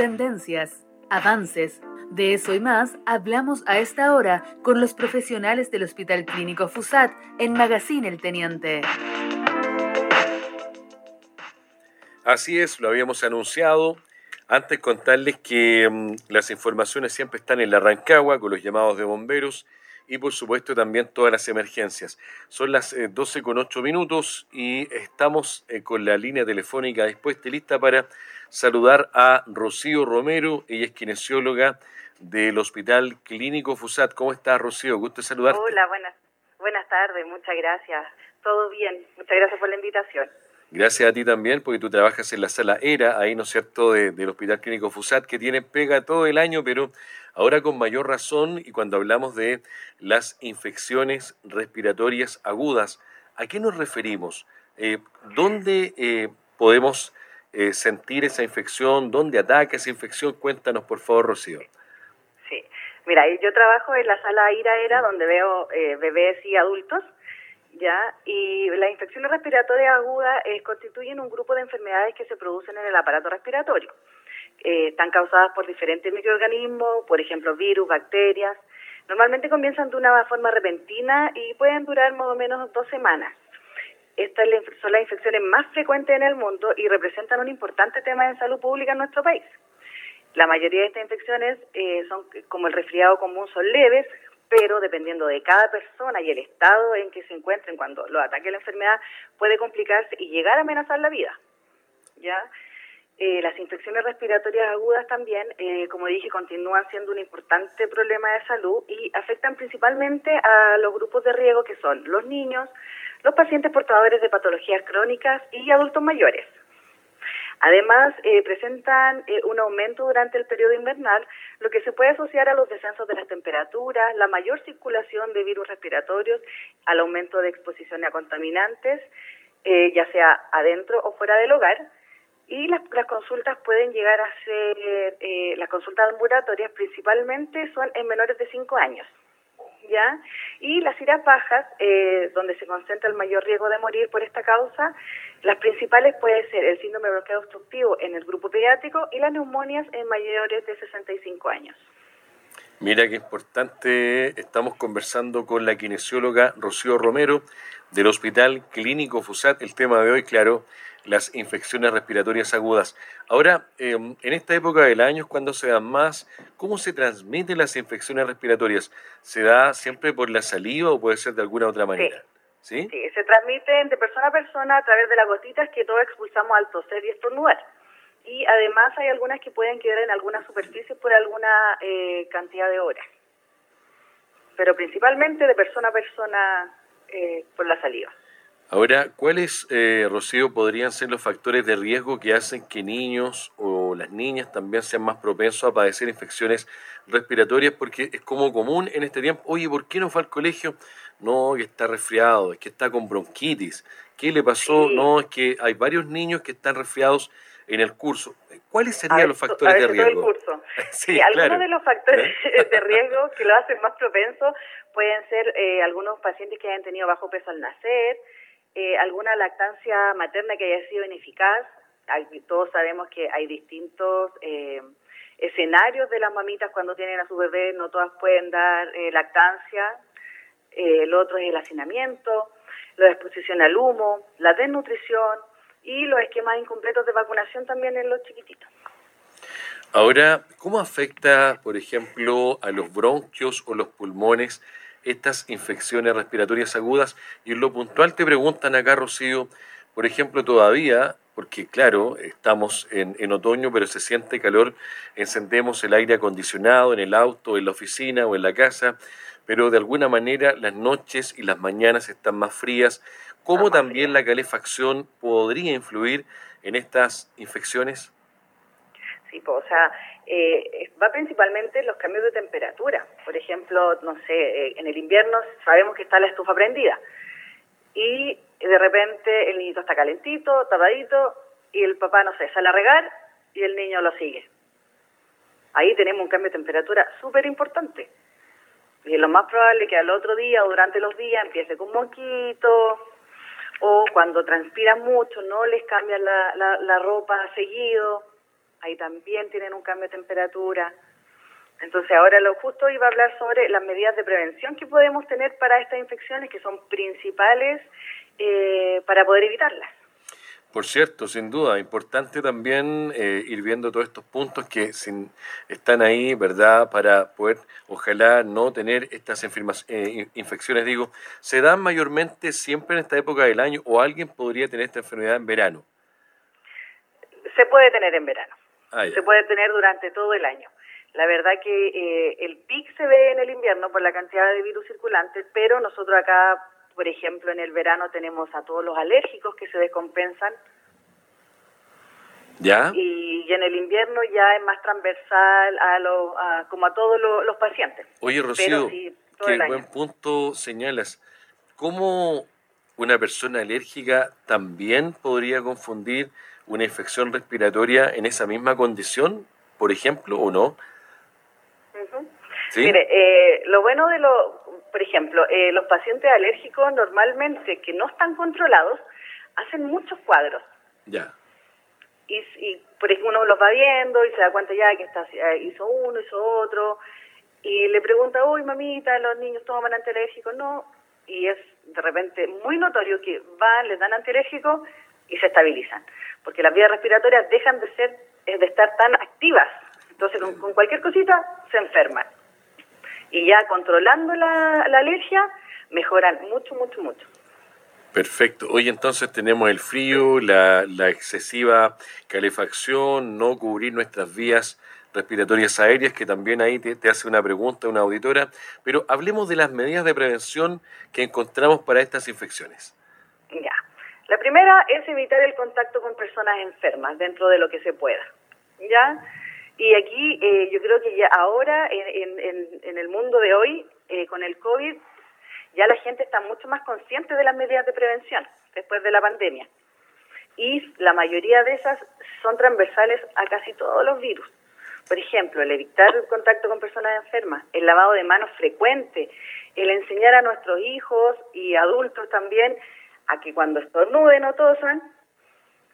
Tendencias, avances, de eso y más hablamos a esta hora con los profesionales del Hospital Clínico FUSAT en Magazine El Teniente. Así es, lo habíamos anunciado. Antes contarles que mm, las informaciones siempre están en la Rancagua con los llamados de bomberos y por supuesto también todas las emergencias. Son las 12 eh, con 8 minutos y estamos eh, con la línea telefónica dispuesta y lista para saludar a Rocío Romero, ella es kinesióloga del Hospital Clínico FUSAT. ¿Cómo estás, Rocío? Gusto saludarte. Hola, buenas, buenas tardes, muchas gracias. Todo bien, muchas gracias por la invitación. Gracias a ti también, porque tú trabajas en la sala ERA, ahí, ¿no es cierto?, del Hospital Clínico FUSAT, que tiene pega todo el año, pero ahora con mayor razón, y cuando hablamos de las infecciones respiratorias agudas, ¿a qué nos referimos? Eh, ¿Dónde eh, podemos eh, sentir esa infección? ¿Dónde ataca esa infección? Cuéntanos, por favor, Rocío. Sí, mira, yo trabajo en la sala ERA, ERA donde veo bebés y adultos, ¿ya? Y las infecciones respiratorias agudas eh, constituyen un grupo de enfermedades que se producen en el aparato respiratorio. Eh, están causadas por diferentes microorganismos, por ejemplo, virus, bacterias. Normalmente comienzan de una forma repentina y pueden durar más o menos dos semanas. Estas son las infecciones más frecuentes en el mundo y representan un importante tema de salud pública en nuestro país. La mayoría de estas infecciones eh, son como el resfriado común, son leves, pero dependiendo de cada persona y el estado en que se encuentren cuando lo ataque la enfermedad, puede complicarse y llegar a amenazar la vida. ¿Ya? Eh, las infecciones respiratorias agudas también, eh, como dije, continúan siendo un importante problema de salud y afectan principalmente a los grupos de riesgo que son los niños, los pacientes portadores de patologías crónicas y adultos mayores. Además, eh, presentan eh, un aumento durante el periodo invernal, lo que se puede asociar a los descensos de las temperaturas, la mayor circulación de virus respiratorios, al aumento de exposición a contaminantes, eh, ya sea adentro o fuera del hogar. Y las, las consultas pueden llegar a ser, las consultas ambulatorias principalmente son en menores de 5 años. ¿Ya? Y las iras bajas, eh, donde se concentra el mayor riesgo de morir por esta causa, las principales pueden ser el síndrome bloqueo obstructivo en el grupo pediátrico y las neumonias en mayores de 65 años. Mira qué importante, estamos conversando con la kinesióloga Rocío Romero del Hospital Clínico FUSAT. El tema de hoy, claro, las infecciones respiratorias agudas. Ahora, em, en esta época del año cuando se dan más, ¿cómo se transmiten las infecciones respiratorias? ¿Se da siempre por la saliva o puede ser de alguna otra manera? Sí, ¿Sí? se transmiten de persona a persona a través de las gotitas que todos expulsamos al toser y estornudar. Y además hay algunas que pueden quedar en alguna superficie por alguna eh, cantidad de horas. Pero principalmente de persona a persona eh, por la saliva. Ahora, ¿cuáles, eh, Rocío, podrían ser los factores de riesgo que hacen que niños o las niñas también sean más propensos a padecer infecciones respiratorias? Porque es como común en este tiempo, oye, ¿por qué no fue al colegio? No, que está resfriado, es que está con bronquitis. ¿Qué le pasó? No, es que hay varios niños que están resfriados en el curso. ¿Cuáles serían los factores de riesgo? curso. sí, algunos de los factores ¿Eh? de riesgo que lo hacen más propenso pueden ser eh, algunos pacientes que hayan tenido bajo peso al nacer, eh, alguna lactancia materna que haya sido ineficaz. todos sabemos que hay distintos eh, escenarios de las mamitas cuando tienen a su bebé, no todas pueden dar eh, lactancia. el otro es el hacinamiento, la exposición al humo, la desnutrición y los esquemas incompletos de vacunación también en los chiquititos. Ahora, ¿cómo afecta, por ejemplo, a los bronquios o los pulmones estas infecciones respiratorias agudas. Y en lo puntual te preguntan acá, Rocío, por ejemplo, todavía, porque claro, estamos en, en, otoño, pero se siente calor, encendemos el aire acondicionado en el auto, en la oficina o en la casa, pero de alguna manera las noches y las mañanas están más frías. ¿Cómo también la calefacción podría influir en estas infecciones? Pues, o sea, eh, va principalmente en los cambios de temperatura. Por ejemplo, no sé, eh, en el invierno sabemos que está la estufa prendida y de repente el niñito está calentito, tapadito y el papá, no sé, sale a regar y el niño lo sigue. Ahí tenemos un cambio de temperatura súper importante. Y es lo más probable que al otro día o durante los días empiece con moquito o cuando transpiran mucho no les cambian la, la ropa seguido ahí también tienen un cambio de temperatura. Entonces ahora lo justo iba a hablar sobre las medidas de prevención que podemos tener para estas infecciones que son principales eh, para poder evitarlas. Por cierto, sin duda, importante también eh, ir viendo todos estos puntos que están ahí, ¿verdad? Para poder, ojalá, no tener estas eh, infecciones. Digo, ¿se dan mayormente siempre en esta época del año o alguien podría tener esta enfermedad en verano? Se puede tener en verano. Ah, se puede tener durante todo el año. La verdad que eh, el pic se ve en el invierno por la cantidad de virus circulantes, pero nosotros acá por ejemplo, en el verano tenemos a todos los alérgicos que se descompensan. ¿Ya? Y, en el invierno ya es más transversal a, lo, como a todos los pacientes. Oye, Rocío, qué buen punto señalas. ¿Cómo una persona alérgica también podría confundir una infección respiratoria en esa misma condición, por ejemplo, o no? ¿Sí? Mire, eh, lo bueno de lo, por ejemplo, eh, los pacientes alérgicos normalmente que no están controlados hacen muchos cuadros. Ya. Y, y por ejemplo uno los va viendo y se da cuenta ya que está, eh, hizo uno, hizo otro, y le pregunta, uy mamita, los niños toman antialérgicos, no, y es de repente muy notorio que van, les dan antialérgicos y se estabilizan, porque las vías respiratorias dejan de ser, eh, de estar tan activas, entonces con cualquier cosita se enferman y ya controlando la, alergia mejoran mucho, mucho, mucho. Perfecto. Hoy entonces tenemos el frío, la, la, excesiva calefacción, no cubrir nuestras vías respiratorias aéreas, que también ahí te, te, hace una pregunta una auditora, pero hablemos de las medidas de prevención que encontramos para estas infecciones. Ya. La primera es evitar el contacto con personas enfermas dentro de lo que se pueda. ¿Ya? Y aquí eh, yo creo que ya ahora, en, el mundo de hoy, eh, con el COVID, ya la gente está mucho más consciente de las medidas de prevención después de la pandemia. Y la mayoría de esas son transversales a casi todos los virus. Por ejemplo, el evitar el contacto con personas enfermas, el lavado de manos frecuente, el enseñar a nuestros hijos y adultos también a que cuando estornuden o tosan,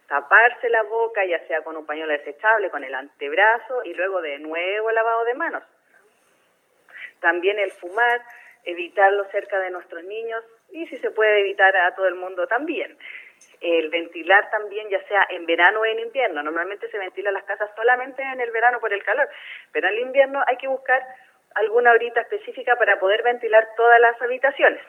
taparse la boca, ya sea con un pañuelo desechable, con el antebrazo y luego de nuevo el lavado de manos. También el fumar, evitarlo cerca de nuestros niños y si se puede evitar a todo el mundo también. El ventilar también, ya sea en verano o en invierno. Normalmente se ventila las casas solamente en el verano por el calor, pero en el invierno hay que buscar alguna horita específica para poder ventilar todas las habitaciones.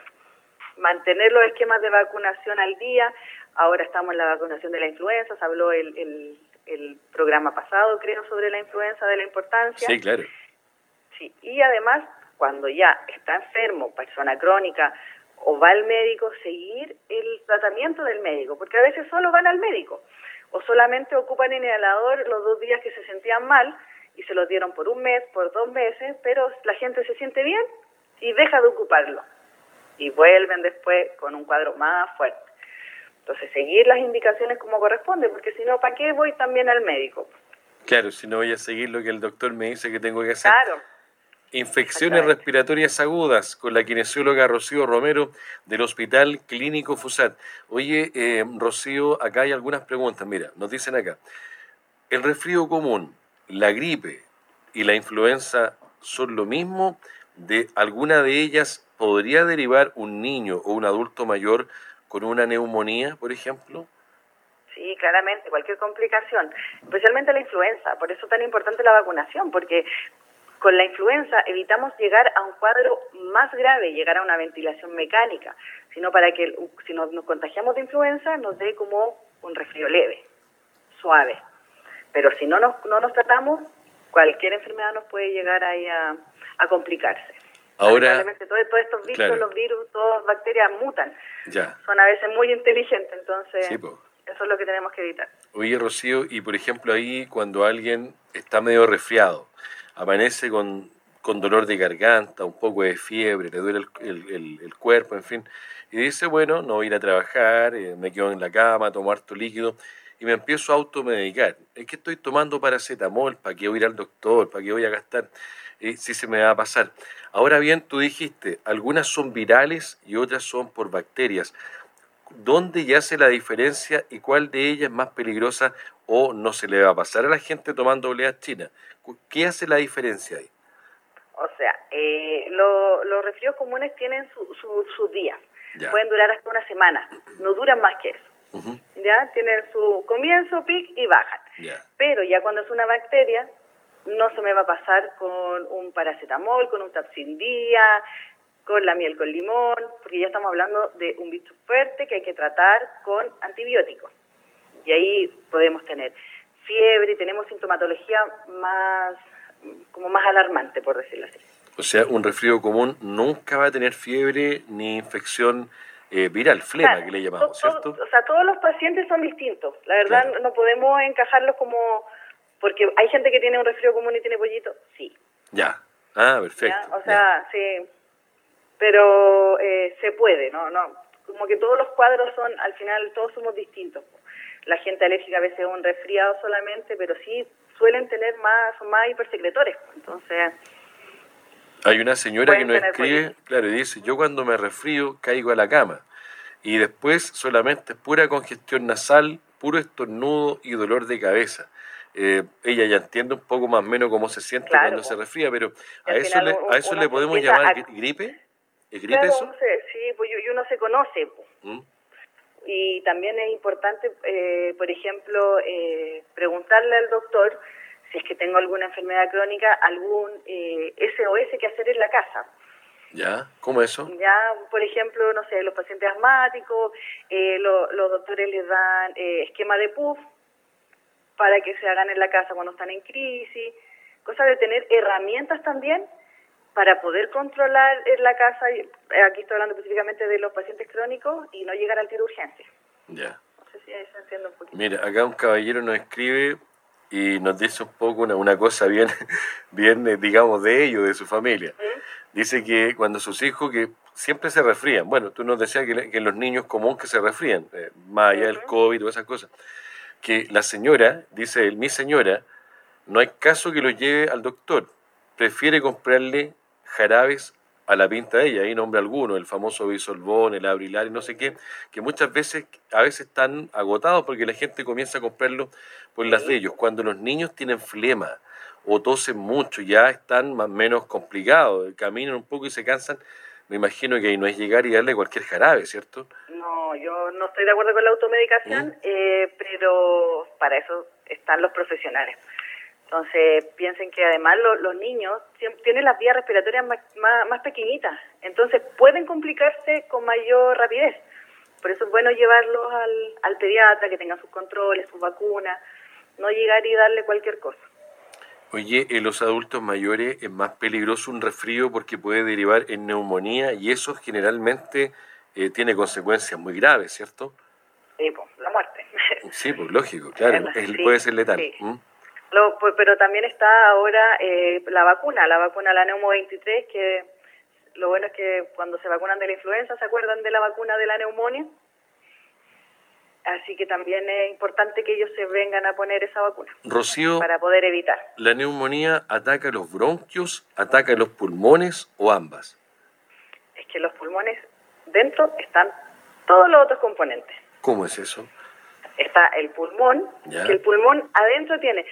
Mantener los esquemas de vacunación al día, Ahora estamos en la vacunación de la influenza, se habló el, el, programa pasado, creo, sobre la influenza, de la importancia. Sí, claro. Sí, y además, cuando ya está enfermo, persona crónica, o va al médico, seguir el tratamiento del médico, porque a veces solo van al médico, o solamente ocupan inhalador los dos días que se sentían mal, y se los dieron por un mes, por dos meses, pero la gente se siente bien y deja de ocuparlo. Y vuelven después con un cuadro más fuerte. Entonces, seguir las indicaciones como corresponde, porque si no, ¿para qué voy también al médico? Claro, si no voy a seguir lo que el doctor me dice que tengo que hacer. Claro. Infecciones respiratorias agudas con la kinesióloga Rocío Romero del Hospital Clínico FUSAT. Oye, eh, Rocío, acá hay algunas preguntas. Mira, nos dicen acá, ¿el resfrío común, la gripe y la influenza son lo mismo? ¿De alguna de ellas podría derivar un niño o un adulto mayor con una neumonía, por ejemplo? Sí, claramente, cualquier complicación, especialmente la influenza. Por eso es tan importante la vacunación, porque con la influenza evitamos llegar a un cuadro más grave, llegar a una ventilación mecánica, sino para que si nos, contagiamos de influenza nos dé como un resfrío leve, suave. Pero si no nos, no nos tratamos, cualquier enfermedad nos puede llegar ahí a complicarse. Ahora, todos, estos virus, los virus, todas las bacterias mutan. Ya. Son a veces muy inteligentes, entonces eso es lo que tenemos que evitar. Oye, Rocío, y por ejemplo ahí cuando alguien está medio resfriado, amanece con, con dolor de garganta, un poco de fiebre, le duele el, el, cuerpo, en fin, y dice, bueno, no voy a ir a trabajar, eh, me quedo en la cama, tomo harto líquido, y me empiezo a automedicar. Es que estoy tomando paracetamol, ¿para qué voy a ir al doctor? ¿Para qué voy a gastar? Eh, si se me va a pasar. Ahora bien, tú dijiste, algunas son virales y otras son por bacterias. ¿dónde ya hace la diferencia y cuál de ellas es más peligrosa o no se le va a pasar a la gente tomando oleas chinas? ¿Qué hace la diferencia ahí? O sea, eh, los resfríos comunes tienen sus su, días. Pueden durar hasta una semana, no duran más que eso. ¿Ya? Tienen su comienzo, pic y bajan. Pero ya cuando es una bacteria, no se me va a pasar con un paracetamol, con un tapsindía, con la miel con limón, porque ya estamos hablando de un bicho fuerte que hay que tratar con antibióticos. Y ahí podemos tener fiebre, tenemos sintomatología más como más alarmante, por decirlo así. O sea, un resfrío común nunca va a tener fiebre ni infección eh, viral, flema que le llamamos, ¿cierto? o sea, todos los pacientes son distintos. La verdad, no podemos encajarlos como... Porque hay gente que tiene un resfrío común y tiene pollito, sí. Ya. Ah, perfecto. O sea, sí. Pero eh, se puede, ¿no? no Como que todos los cuadros son, al final, todos somos distintos. La gente alérgica a veces es un resfriado solamente, pero sí suelen tener más, son más hipersecretores. Entonces... Hay una señora que nos escribe, claro, y dice, yo cuando me resfrío caigo a la cama y después solamente es pura congestión nasal, puro estornudo y dolor de cabeza. Eh, ella ya entiende un poco más o menos cómo se siente cuando se resfría, pero a eso, le, a eso le podemos llamar gripe. ¿Es gripe eso? sí, pues y uno se conoce. ¿Mm? Y también es importante, eh, por ejemplo, eh, preguntarle al doctor si es que tengo alguna enfermedad crónica, algún eh, SOS que hacer en la casa. ¿Ya? ¿Cómo eso? Ya, por ejemplo, no sé, los pacientes asmáticos, eh, los doctores les dan eh, esquema de PUF para que se hagan en la casa cuando están en crisis, cosa de tener herramientas también para poder controlar en la casa, eh, aquí estoy hablando específicamente de los pacientes crónicos, y no llegar al tiro urgencia. Ya. No sé si ahí se entiende un poquito. Mira, acá un caballero nos escribe y nos dice un poco una, una cosa bien, bien, eh, digamos, de ellos, de su familia. Dice que cuando sus hijos, que siempre se resfrían, bueno, tú nos decías que, que los niños común que se resfrían, eh, más allá del COVID o esas cosas, que la señora, dice él, mi señora, no hay caso que lo lleve al doctor, prefiere comprarle jarabes a la pinta de ella, ahí nombra alguno, el famoso bisolbón, el abrilar y no sé qué, que muchas veces, a veces están agotados porque la gente comienza a comprarlo por las de ellos. Cuando los niños tienen flema o tosen mucho, ya están más menos complicados, caminan un poco y se cansan, me imagino que ahí no es llegar y darle cualquier jarabe, ¿cierto? No, yo no estoy de acuerdo con la automedicación, ¿Mm? eh, pero para eso están los profesionales. Entonces, piensen que además los niños tienen las vías respiratorias más, más, pequeñitas, entonces pueden complicarse con mayor rapidez. Por eso es bueno llevarlos al, al pediatra, que tengan sus controles, sus vacunas, no llegar y darle cualquier cosa. Oye, en los adultos mayores es más peligroso un resfrío porque puede derivar en neumonía y eso generalmente eh, tiene consecuencias muy graves, ¿cierto? Sí, pues, la muerte. Sí, pues lógico, claro, puede ser letal. Pues, pero también está ahora eh, la vacuna, la vacuna, la Neumo 23, que lo bueno es que cuando se vacunan de la influenza, ¿se acuerdan de la vacuna de la neumonía? Así que también es importante que ellos se vengan a poner esa vacuna. Rocío. Para poder evitar. ¿La neumonía ataca los bronquios, ataca los pulmones o ambas? Es que los pulmones dentro están todos los otros componentes. ¿Cómo es eso? Está el pulmón, que el pulmón adentro tiene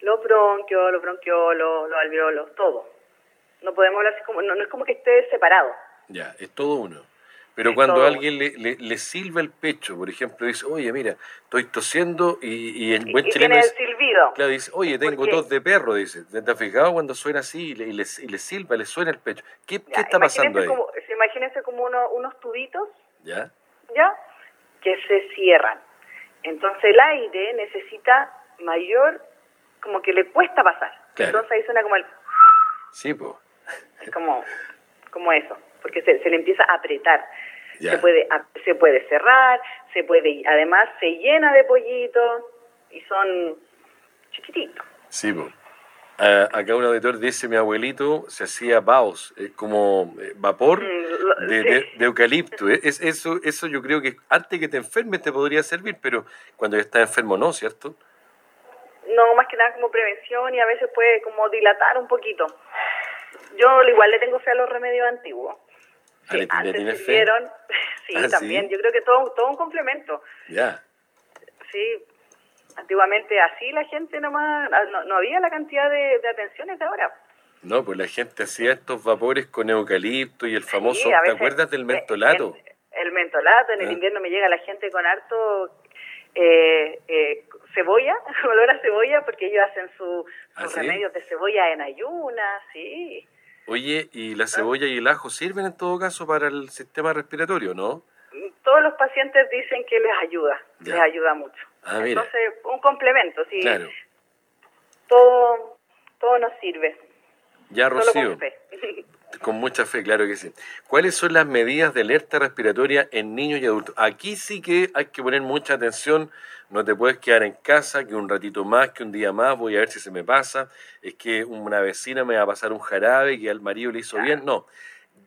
los bronquios, los bronquiolos, los alveolos, todo. No podemos hablar así como, no, es como que esté separado. Ya, es todo uno. Pero cuando alguien le, le, silba el pecho, por ejemplo, dice, oye, mira, estoy tosiendo y, y en buen chileno dice, silbido. Claro, dice, oye, tengo tos de perro, dice. ¿Te has fijado cuando suena así y le, y le, silba, le suena el pecho? ¿Qué, ¿qué está pasando ahí? Como, imagínense como uno, unos tubitos, ¿ya? ¿ya? Que se cierran. Entonces el aire necesita mayor como que le cuesta pasar. Entonces ahí suena como el... Sí, pues. Es como, como eso, porque se, se le empieza a apretar. Se puede, se puede cerrar, se puede, además se llena de pollitos y son chiquititos. Sí, pues. acá un auditor dice, mi abuelito se hacía baos, como eh, vapor mm, de, eucalipto. Es, eso, eso yo creo que antes que te enfermes te podría servir, pero cuando estás enfermo no, ¿cierto? No, más que nada como prevención y a veces puede como dilatar un poquito. Yo igual le tengo fe a los remedios antiguos. Sí, ¿le- le antes sirvieron, sí, Ah, también. ¿sí? Yo creo que todo, todo un complemento. Ya. Sí, antiguamente así la gente nomás, ah, no, no había la cantidad de, de atenciones de ahora. No, pues la gente hacía estos vapores con eucalipto y el famoso, Sí, ¿te acuerdas del mentolato? en- el mentolato, en el Ah. invierno me llega la gente con harto eh, eh, cebolla, olor a cebolla, porque ellos hacen su, ¿Ah, sus sí? remedios de cebolla en ayunas, sí. Oye, ¿y la cebolla y el ajo sirven en todo caso para el sistema respiratorio, no? Todos los pacientes dicen que les ayuda, Ya. les ayuda mucho. Ah, mira. Entonces, un complemento, sí. Claro. Todo, todo nos sirve. Ya, Rocío. con mucha fe, claro que sí. ¿Cuáles son las medidas de alerta respiratoria en niños y adultos? Aquí sí que hay que poner mucha atención. No te puedes quedar en casa, que un ratito más, que un día más, voy a ver si se me pasa. Es que una vecina me va a pasar un jarabe que al marido le hizo bien. No.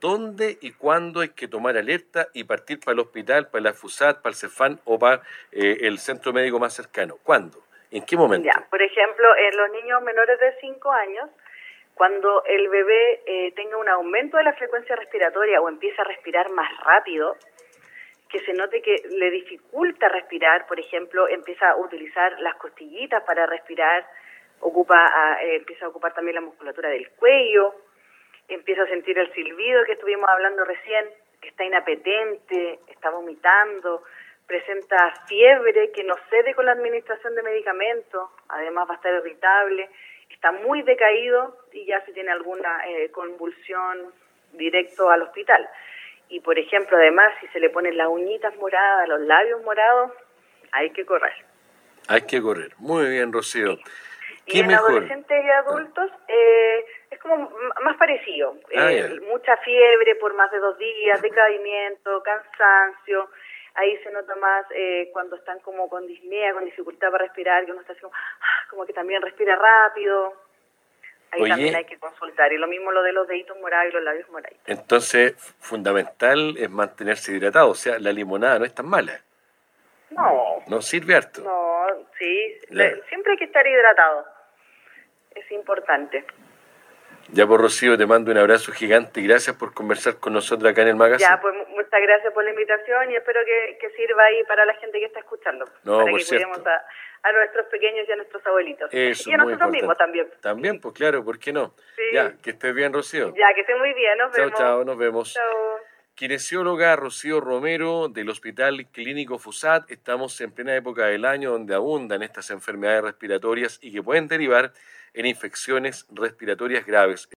¿Dónde y cuándo hay que tomar alerta y partir para el hospital, para la FUSAT, para el CEFAN o para eh, el centro médico más cercano? ¿Cuándo? ¿En qué momento? Ya, por ejemplo, en los niños menores de 5 años, cuando el bebé eh, tenga un aumento de la frecuencia respiratoria o empieza a respirar más rápido, que se note que le dificulta respirar, por ejemplo, empieza a utilizar las costillitas para respirar, ocupa, a- eh, empieza a ocupar también la musculatura del cuello, empieza a sentir el silbido que estuvimos hablando recién, está inapetente, está vomitando, presenta fiebre que no cede con la administración de medicamentos, además va a estar irritable, está muy decaído y ya si tiene alguna eh, convulsión directo al hospital. Y por ejemplo, además, si se le ponen las uñitas moradas, los labios morados, hay que correr. Hay que correr. Muy bien, Rocío. Y ¿Qué en mejor? adolescentes y adultos eh, es como más parecido. Ah, Eh, mucha fiebre por más de dos días, decaimiento, cansancio. Ahí se nota más eh, cuando están como con disnea, con dificultad para respirar, que uno está así como, ah, como que también respira rápido. Ahí Oye. también hay que consultar. Y lo mismo lo de los deditos morados y los labios moraditos. Entonces, fundamental es mantenerse hidratado. O sea, la limonada no es tan mala. No, No sirve harto. no, sí. Siempre hay que estar hidratado. Es importante. Ya por Rocío, te mando un abrazo gigante y gracias por conversar con nosotros acá en el magazine. Ya, pues mu- muchas gracias por la invitación y espero que, que sirva ahí para la gente que está escuchando. No, para por que cierto. cuidemos a, a nuestros pequeños y a nuestros abuelitos. Eso, y a nosotros mismos también. También, pues claro, ¿por qué no? Sí. Ya, que estés bien, Rocío. Ya, que estén muy bien. Nos chao, vemos. chao, nos vemos. Chao. Kinesióloga Rocío Romero del Hospital Clínico FUSAT. Estamos en plena época del año donde abundan estas enfermedades respiratorias y que pueden derivar en infecciones respiratorias graves.